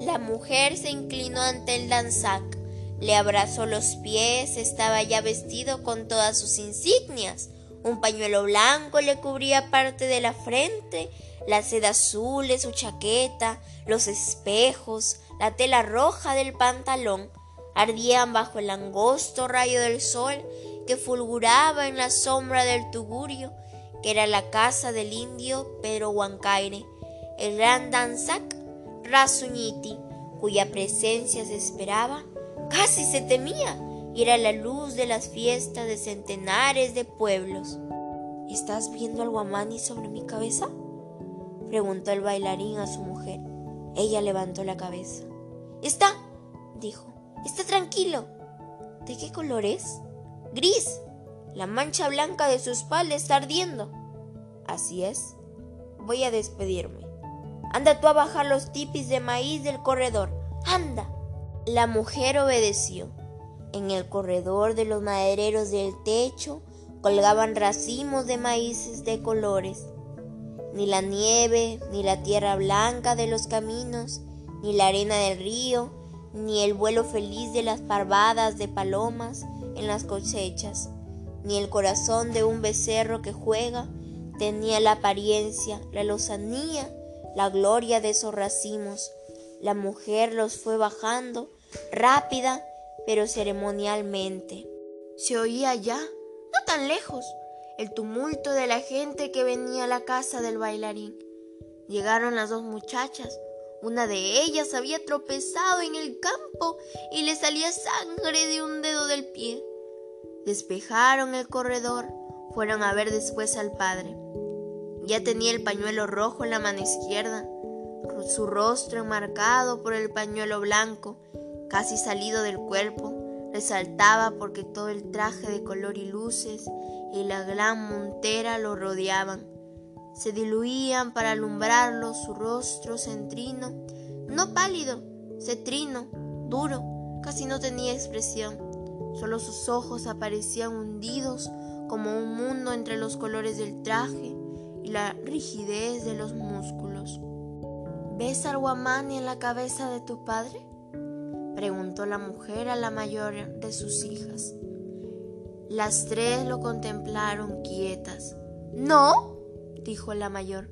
La mujer se inclinó ante el danzac, le abrazó los pies, estaba ya vestido con todas sus insignias. Un pañuelo blanco le cubría parte de la frente la seda azul de su chaqueta, los espejos, la tela roja del pantalón, ardían bajo el angosto rayo del sol que fulguraba en la sombra del tugurio, que era la casa del indio Pedro Huancaire, el gran danzac Rasuñiti, cuya presencia se esperaba, casi se temía, era la luz de las fiestas de centenares de pueblos. ¿Estás viendo al guamani sobre mi cabeza? preguntó el bailarín a su mujer. Ella levantó la cabeza. Está, dijo. Está tranquilo. ¿De qué color es? Gris. La mancha blanca de su espalda está ardiendo. Así es. Voy a despedirme. Anda tú a bajar los tipis de maíz del corredor. Anda. La mujer obedeció. En el corredor de los madereros del techo colgaban racimos de maíces de colores ni la nieve, ni la tierra blanca de los caminos, ni la arena del río, ni el vuelo feliz de las parvadas de palomas en las cosechas, ni el corazón de un becerro que juega, tenía la apariencia, la lozanía, la gloria de esos racimos. La mujer los fue bajando, rápida, pero ceremonialmente. Se oía ya, no tan lejos, el tumulto de la gente que venía a la casa del bailarín. Llegaron las dos muchachas. Una de ellas había tropezado en el campo y le salía sangre de un dedo del pie. Despejaron el corredor, fueron a ver después al padre. Ya tenía el pañuelo rojo en la mano izquierda, su rostro enmarcado por el pañuelo blanco, casi salido del cuerpo, resaltaba porque todo el traje de color y luces y la gran montera lo rodeaban. Se diluían para alumbrarlo su rostro centrino, no pálido, cetrino, duro, casi no tenía expresión. Solo sus ojos aparecían hundidos como un mundo entre los colores del traje y la rigidez de los músculos. ¿Ves al en la cabeza de tu padre? Preguntó la mujer a la mayor de sus hijas. Las tres lo contemplaron quietas. No, dijo la mayor,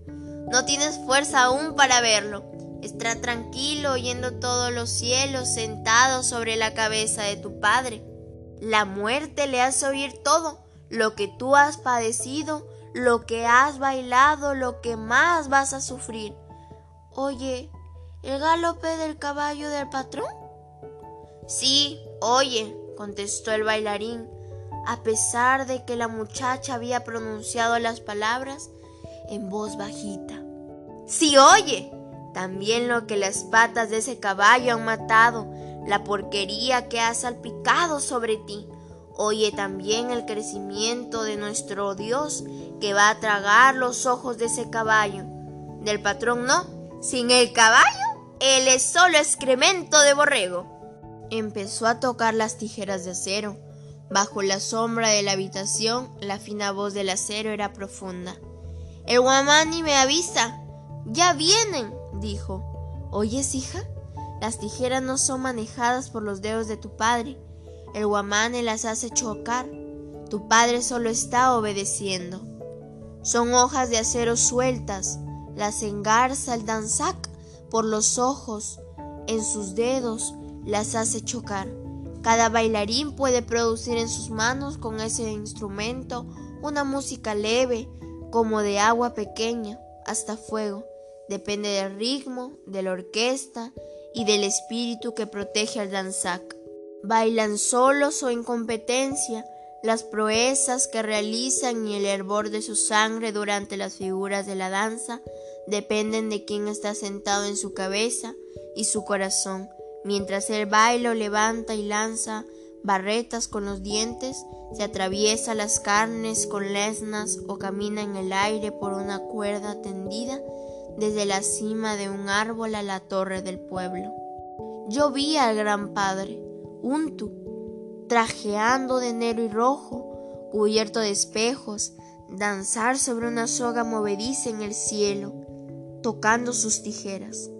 no tienes fuerza aún para verlo. Está tranquilo oyendo todos los cielos sentado sobre la cabeza de tu padre. La muerte le hace oír todo, lo que tú has padecido, lo que has bailado, lo que más vas a sufrir. Oye, ¿el galope del caballo del patrón? Sí, oye, contestó el bailarín, a pesar de que la muchacha había pronunciado las palabras en voz bajita. Sí, oye, también lo que las patas de ese caballo han matado, la porquería que ha salpicado sobre ti. Oye también el crecimiento de nuestro Dios que va a tragar los ojos de ese caballo. Del patrón no, sin el caballo, él es solo excremento de borrego. Empezó a tocar las tijeras de acero. Bajo la sombra de la habitación, la fina voz del acero era profunda. El guamani me avisa. Ya vienen, dijo. ¿Oyes, hija? Las tijeras no son manejadas por los dedos de tu padre. El guamane las hace chocar. Tu padre solo está obedeciendo. Son hojas de acero sueltas. Las engarza el danzac por los ojos. En sus dedos las hace chocar. Cada bailarín puede producir en sus manos con ese instrumento una música leve, como de agua pequeña, hasta fuego. Depende del ritmo, de la orquesta y del espíritu que protege al danzac. Bailan solos o en competencia las proezas que realizan y el hervor de su sangre durante las figuras de la danza dependen de quién está sentado en su cabeza y su corazón, mientras el bailo levanta y lanza barretas con los dientes, se atraviesa las carnes con lesnas o camina en el aire por una cuerda tendida desde la cima de un árbol a la torre del pueblo. Yo vi al gran padre, Untu, trajeando de negro y rojo, cubierto de espejos, danzar sobre una soga movediza en el cielo, tocando sus tijeras.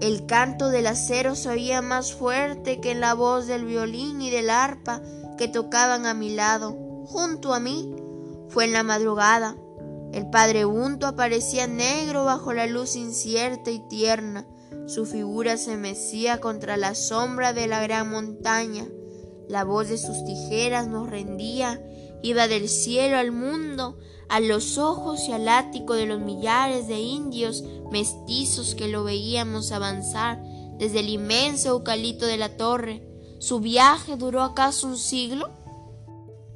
El canto del acero se oía más fuerte que la voz del violín y del arpa que tocaban a mi lado, junto a mí. Fue en la madrugada, el padre Unto aparecía negro bajo la luz incierta y tierna. Su figura se mecía contra la sombra de la gran montaña. La voz de sus tijeras nos rendía, iba del cielo al mundo, a los ojos y al ático de los millares de indios mestizos que lo veíamos avanzar desde el inmenso eucalipto de la torre. ¿Su viaje duró acaso un siglo?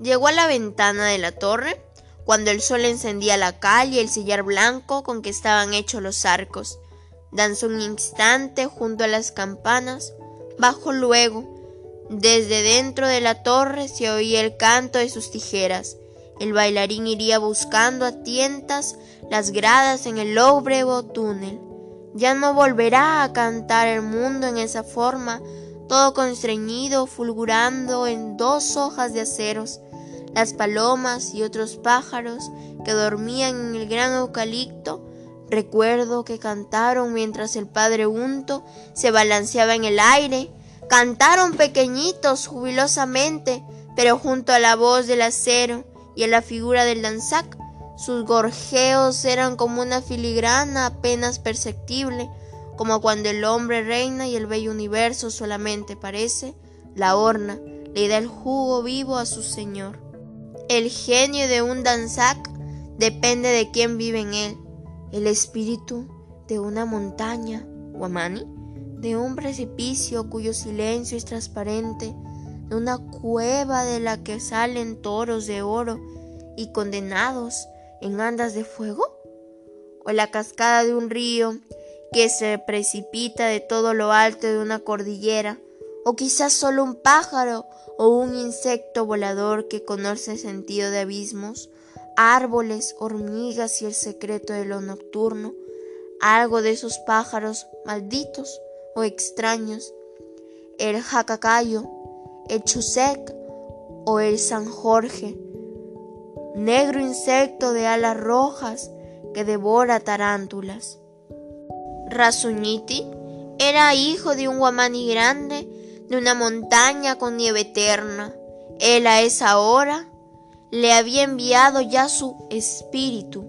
Llegó a la ventana de la torre cuando el sol encendía la calle y el sillar blanco con que estaban hechos los arcos. Danzó un instante junto a las campanas, bajó luego. Desde dentro de la torre se oía el canto de sus tijeras. El bailarín iría buscando a tientas las gradas en el lóbrego túnel. Ya no volverá a cantar el mundo en esa forma, todo constreñido, fulgurando en dos hojas de aceros las palomas y otros pájaros que dormían en el gran eucalipto, recuerdo que cantaron mientras el padre Unto se balanceaba en el aire, cantaron pequeñitos jubilosamente, pero junto a la voz del acero y a la figura del danzac, sus gorjeos eran como una filigrana apenas perceptible, como cuando el hombre reina y el bello universo solamente parece, la horna le da el jugo vivo a su señor. El genio de un danzac depende de quién vive en él. El espíritu de una montaña, Guamani, de un precipicio cuyo silencio es transparente, de una cueva de la que salen toros de oro y condenados en andas de fuego, o la cascada de un río que se precipita de todo lo alto de una cordillera, o quizás solo un pájaro o un insecto volador que conoce el sentido de abismos, árboles, hormigas y el secreto de lo nocturno, algo de esos pájaros malditos o extraños, el jacacayo, el chusec o el San Jorge, negro insecto de alas rojas que devora tarántulas. Rasuñiti era hijo de un guamani grande de una montaña con nieve eterna. Él a esa hora le había enviado ya su espíritu,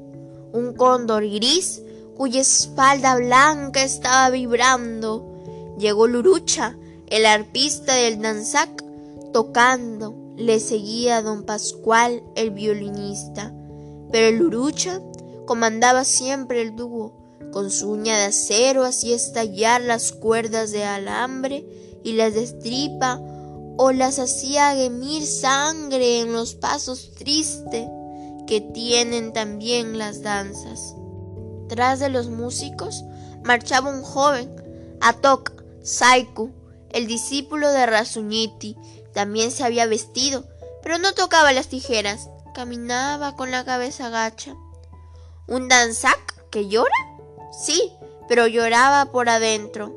un cóndor gris cuya espalda blanca estaba vibrando. Llegó Lurucha, el arpista del danzac, tocando. Le seguía don Pascual, el violinista. Pero Lurucha comandaba siempre el dúo. Con su uña de acero hacía estallar las cuerdas de alambre y las destripa o las hacía gemir sangre en los pasos tristes que tienen también las danzas. Tras de los músicos marchaba un joven, Atok Saiku, el discípulo de Rasuñiti. También se había vestido, pero no tocaba las tijeras, caminaba con la cabeza gacha. ¿Un danzac que llora? Sí, pero lloraba por adentro.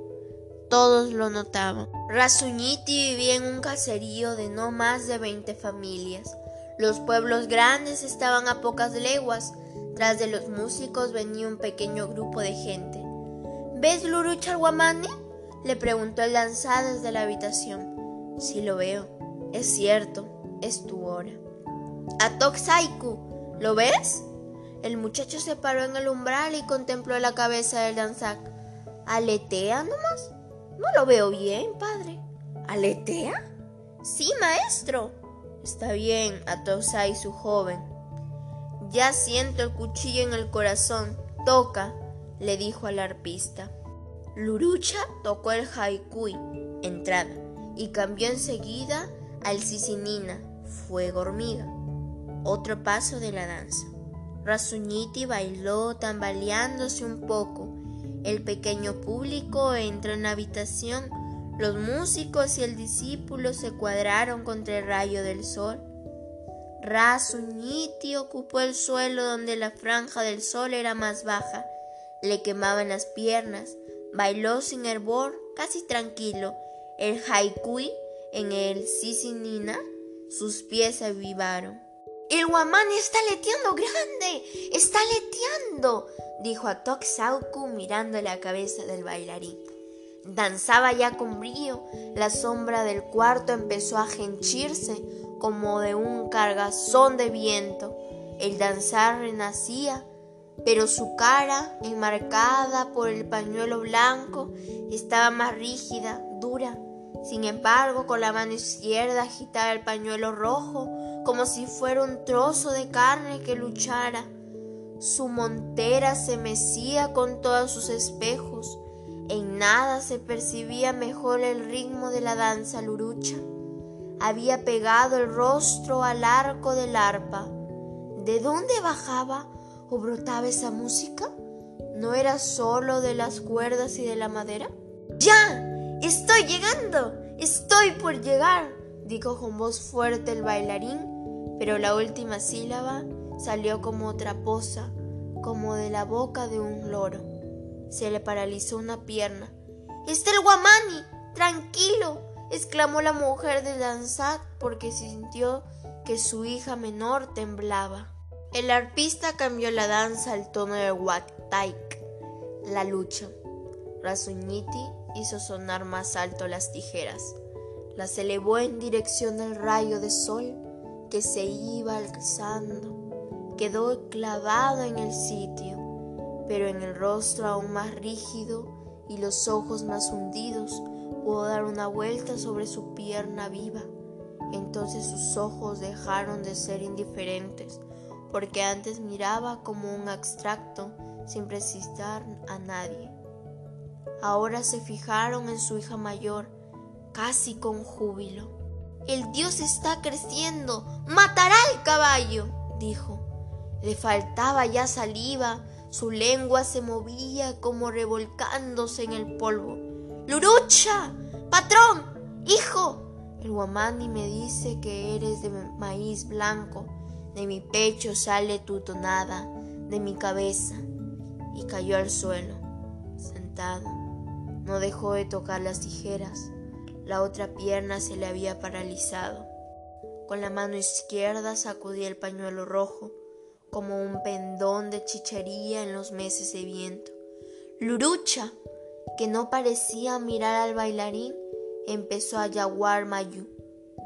Todos lo notaban. Rasuñiti vivía en un caserío de no más de veinte familias. Los pueblos grandes estaban a pocas leguas. Tras de los músicos venía un pequeño grupo de gente. ¿Ves Lurucha Guamani? Le preguntó el danzado desde la habitación. Sí lo veo. Es cierto, es tu hora. Atok Saiku, ¿lo ves? El muchacho se paró en el umbral y contempló la cabeza del danzac. ¿Aletea nomás? No lo veo bien, padre. ¿Aletea? Sí, maestro. Está bien, Atosai su joven. Ya siento el cuchillo en el corazón. Toca, le dijo al arpista. Lurucha tocó el haikui, entrada, y cambió enseguida al sisinina, fuego hormiga. Otro paso de la danza. Rasuñiti bailó tambaleándose un poco el pequeño público entró en la habitación. Los músicos y el discípulo se cuadraron contra el rayo del sol. Rasuñiti ocupó el suelo donde la franja del sol era más baja. Le quemaban las piernas. Bailó sin hervor, casi tranquilo. El haikui en el sisinina, sus pies se avivaron. El guamani está leteando grande, está leteando, dijo a Toksauku mirando la cabeza del bailarín. Danzaba ya con brío, la sombra del cuarto empezó a henchirse como de un cargazón de viento. El danzar renacía, pero su cara, enmarcada por el pañuelo blanco, estaba más rígida, dura. Sin embargo, con la mano izquierda agitaba el pañuelo rojo, como si fuera un trozo de carne que luchara. Su montera se mecía con todos sus espejos. En nada se percibía mejor el ritmo de la danza lurucha. Había pegado el rostro al arco del arpa. ¿De dónde bajaba o brotaba esa música? ¿No era solo de las cuerdas y de la madera? ¡Ya! ¡Estoy llegando! ¡Estoy por llegar! dijo con voz fuerte el bailarín, pero la última sílaba Salió como traposa, como de la boca de un loro. Se le paralizó una pierna. ¡Está el guamani! ¡Tranquilo! exclamó la mujer de Danzat porque sintió que su hija menor temblaba. El arpista cambió la danza al tono de Taik, la lucha. Rasuñiti hizo sonar más alto las tijeras. Las elevó en dirección del rayo de sol que se iba alzando quedó clavado en el sitio, pero en el rostro aún más rígido y los ojos más hundidos pudo dar una vuelta sobre su pierna viva. Entonces sus ojos dejaron de ser indiferentes, porque antes miraba como un abstracto sin precisar a nadie. Ahora se fijaron en su hija mayor, casi con júbilo. El dios está creciendo, matará al caballo, dijo. Le faltaba ya saliva, su lengua se movía como revolcándose en el polvo. ¡Lurucha! ¡Patrón! ¡Hijo! El guamani me dice que eres de maíz blanco. De mi pecho sale tu tonada, de mi cabeza. Y cayó al suelo, sentado. No dejó de tocar las tijeras. La otra pierna se le había paralizado. Con la mano izquierda sacudía el pañuelo rojo como un pendón de chichería en los meses de viento. Lurucha, que no parecía mirar al bailarín, empezó a yaguar Mayu,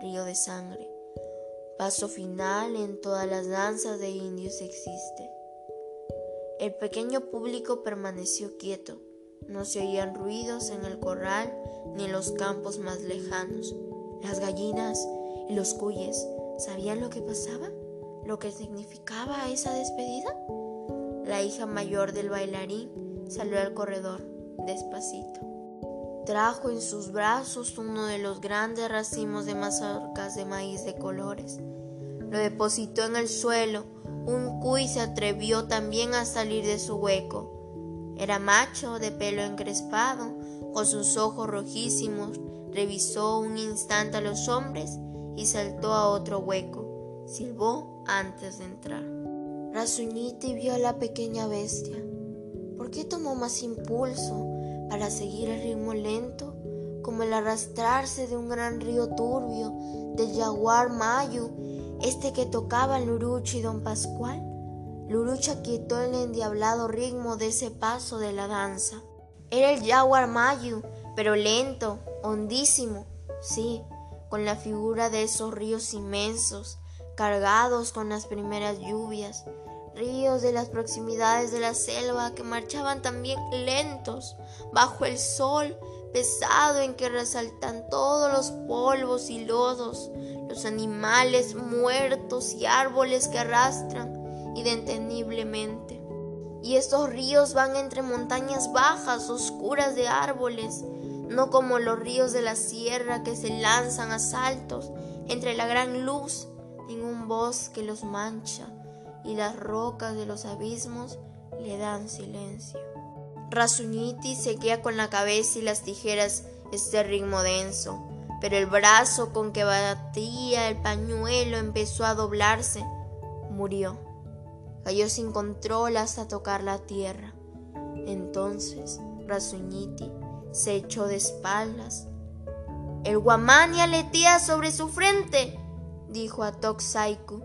río de sangre. Paso final en todas las danzas de indios existe. El pequeño público permaneció quieto. No se oían ruidos en el corral ni en los campos más lejanos. Las gallinas y los cuyes sabían lo que pasaba, lo que significaba esa despedida. La hija mayor del bailarín salió al corredor despacito. Trajo en sus brazos uno de los grandes racimos de mazorcas de maíz de colores. Lo depositó en el suelo. Un cuy se atrevió también a salir de su hueco. Era macho, de pelo encrespado, con sus ojos rojísimos. Revisó un instante a los hombres y saltó a otro hueco. Silbó antes de entrar. Rasuñiti vio a la pequeña bestia. ¿Por qué tomó más impulso? Para seguir el ritmo lento, como el arrastrarse de un gran río turbio del jaguar Mayu, este que tocaban Lurucho y don Pascual. Lurucha quietó el endiablado ritmo de ese paso de la danza. Era el jaguar Mayu, pero lento, hondísimo, sí, con la figura de esos ríos inmensos, cargados con las primeras lluvias, ríos de las proximidades de la selva que marchaban también lentos bajo el sol pesado en que resaltan todos los polvos y lodos, los animales muertos y árboles que arrastran indeteniblemente. Y estos ríos van entre montañas bajas, oscuras de árboles, no como los ríos de la sierra que se lanzan a saltos entre la gran luz en un bosque los mancha y las rocas de los abismos le dan silencio. Rasuñiti seguía con la cabeza y las tijeras este ritmo denso, pero el brazo con que batía el pañuelo empezó a doblarse. Murió. Cayó sin control hasta tocar la tierra. Entonces Rasuñiti se echó de espaldas. El guamani aletea sobre su frente, dijo a Toxaiku.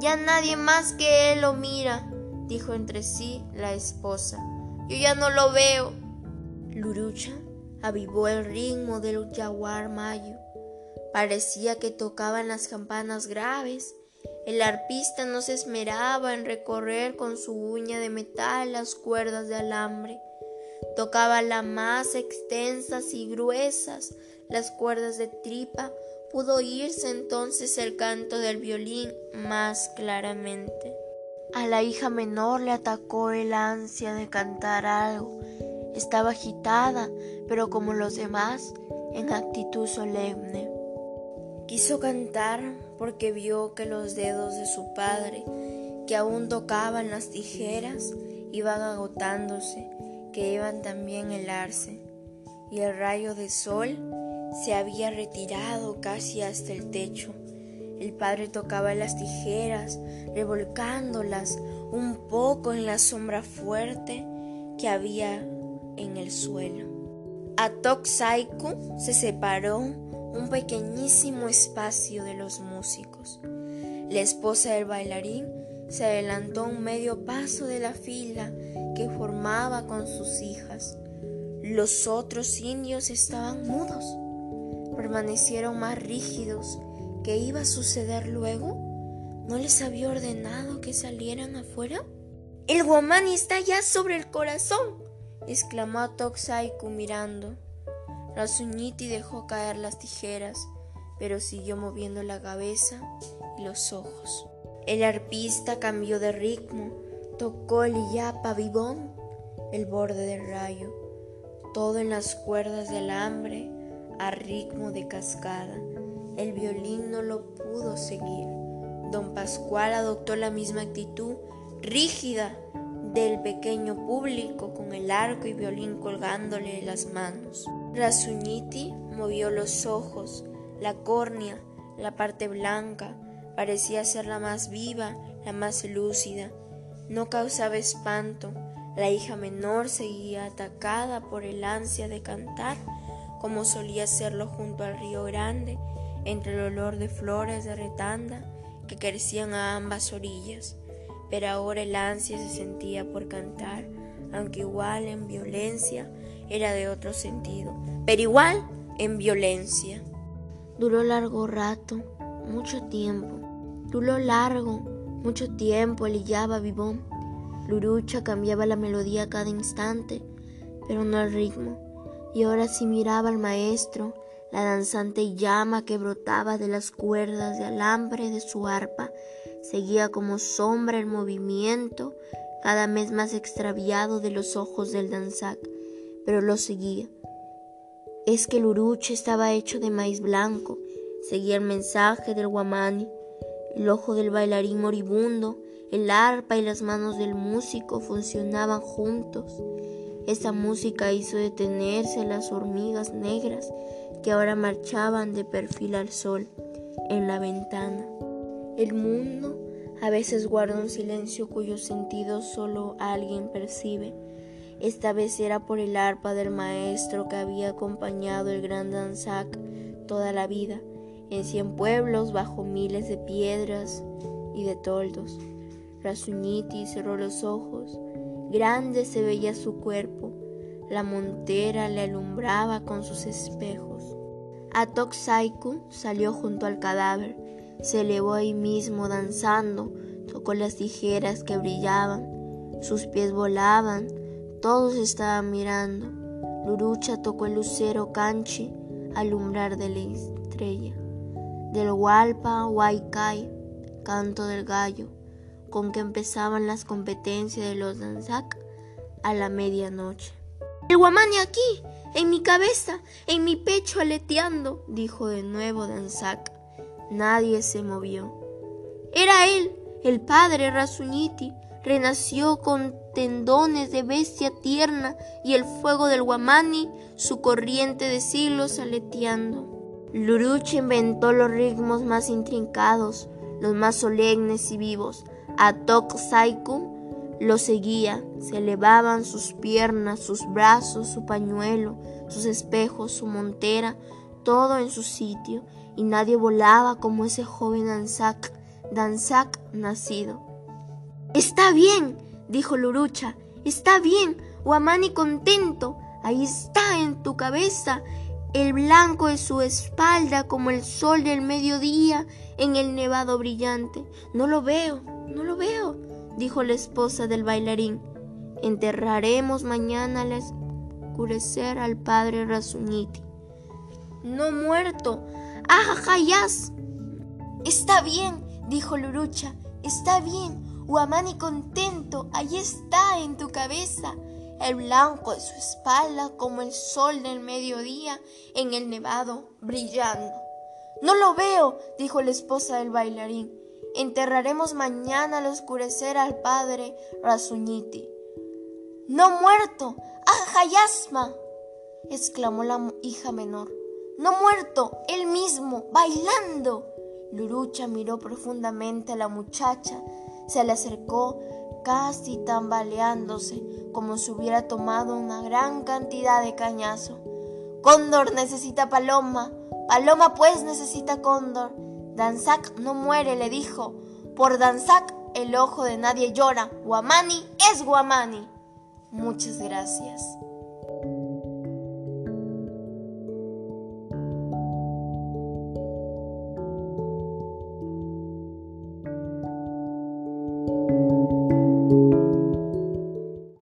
Ya nadie más que él lo mira, dijo entre sí la esposa. Yo ya no lo veo. Lurucha avivó el ritmo del jaguar mayo. Parecía que tocaban las campanas graves. El arpista no se esmeraba en recorrer con su uña de metal las cuerdas de alambre. Tocaba las más extensas y gruesas, las cuerdas de tripa pudo oírse entonces el canto del violín más claramente. A la hija menor le atacó el ansia de cantar algo. Estaba agitada, pero como los demás, en actitud solemne. Quiso cantar porque vio que los dedos de su padre, que aún tocaban las tijeras, iban agotándose, que iban también helarse, y el rayo de sol se había retirado casi hasta el techo. El padre tocaba las tijeras, revolcándolas un poco en la sombra fuerte que había en el suelo. A Toksaiku se separó un pequeñísimo espacio de los músicos. La esposa del bailarín se adelantó un medio paso de la fila que formaba con sus hijas. Los otros indios estaban mudos permanecieron más rígidos. ¿Qué iba a suceder luego? ¿No les había ordenado que salieran afuera? El guamani está ya sobre el corazón, exclamó Toxaiku mirando. Rasuñiti dejó caer las tijeras, pero siguió moviendo la cabeza y los ojos. El arpista cambió de ritmo, tocó el yapa vivón, el borde del rayo, todo en las cuerdas del hambre a ritmo de cascada. El violín no lo pudo seguir. Don Pascual adoptó la misma actitud rígida del pequeño público con el arco y violín colgándole las manos. Rasuñiti movió los ojos, la córnea, la parte blanca, parecía ser la más viva, la más lúcida. No causaba espanto. La hija menor seguía atacada por el ansia de cantar como solía hacerlo junto al río Grande, entre el olor de flores de retanda que crecían a ambas orillas. Pero ahora el ansia se sentía por cantar aunque igual en violencia era de otro sentido, pero igual en violencia. Duró largo rato, mucho tiempo. Duró largo, mucho tiempo, lillaba vivón. Lurucha cambiaba la melodía cada instante, pero no el ritmo. Y ahora sí miraba al maestro, la danzante llama que brotaba de las cuerdas de alambre de su arpa, seguía como sombra el movimiento, cada vez más extraviado de los ojos del danzac, pero lo seguía es que el uruche estaba hecho de maíz blanco, seguía el mensaje del guamani, el ojo del bailarín moribundo, el arpa y las manos del músico funcionaban juntos. Esa música hizo detenerse las hormigas negras que ahora marchaban de perfil al sol en la ventana. El mundo a veces guarda un silencio cuyo sentido solo alguien percibe. Esta vez era por el arpa del maestro que había acompañado el gran Danzac toda la vida, en cien pueblos bajo miles de piedras y de toldos. Rasuñiti cerró los ojos, grande se veía su cuerpo, la montera le alumbraba con sus espejos. Atok Saiku salió junto al cadáver, se elevó ahí mismo danzando, tocó las tijeras que brillaban, sus pies volaban, todos estaban mirando. Lurucha tocó el lucero canchi alumbrar de la estrella. Del Hualpa Huaycay, canto del gallo, con que empezaban las competencias de los danzac a la medianoche. El guamani aquí, en mi cabeza, en mi pecho aleteando, dijo de nuevo Danzac. Nadie se movió. Era él, el padre Rasuñiti, renació con tendones de bestia tierna y el fuego del guamani, su corriente de siglos aleteando. Luruche inventó los ritmos más intrincados, los más solemnes y vivos. Atok Saikum lo seguía, se elevaban sus piernas, sus brazos, su pañuelo, sus espejos, su montera, todo en su sitio, y nadie volaba como ese joven Danzak, Danzak nacido. Está bien, dijo Lurucha, está bien, Guamani contento, ahí está en tu cabeza, el blanco de su espalda como el sol del mediodía en el nevado brillante. No lo veo, no lo veo, dijo la esposa del bailarín. Enterraremos mañana al oscurecer al padre Rasuñiti. No muerto. ¡Ajajayas! Está bien, dijo Lurucha, está bien. Guamani contento, ahí está en tu cabeza, el blanco de su espalda como el sol del mediodía en el nevado brillando. No lo veo, dijo la esposa del bailarín. Enterraremos mañana al oscurecer al padre Rasuñiti. No muerto, ¡Ajayasma! exclamó la hija menor. No muerto, él mismo, bailando. Lurucha miró profundamente a la muchacha se le acercó casi tambaleándose como si hubiera tomado una gran cantidad de cañazo. Cóndor necesita paloma, paloma pues necesita cóndor. Danzac no muere, le dijo. Por Danzac el ojo de nadie llora. Guamani es Guamani. Muchas gracias.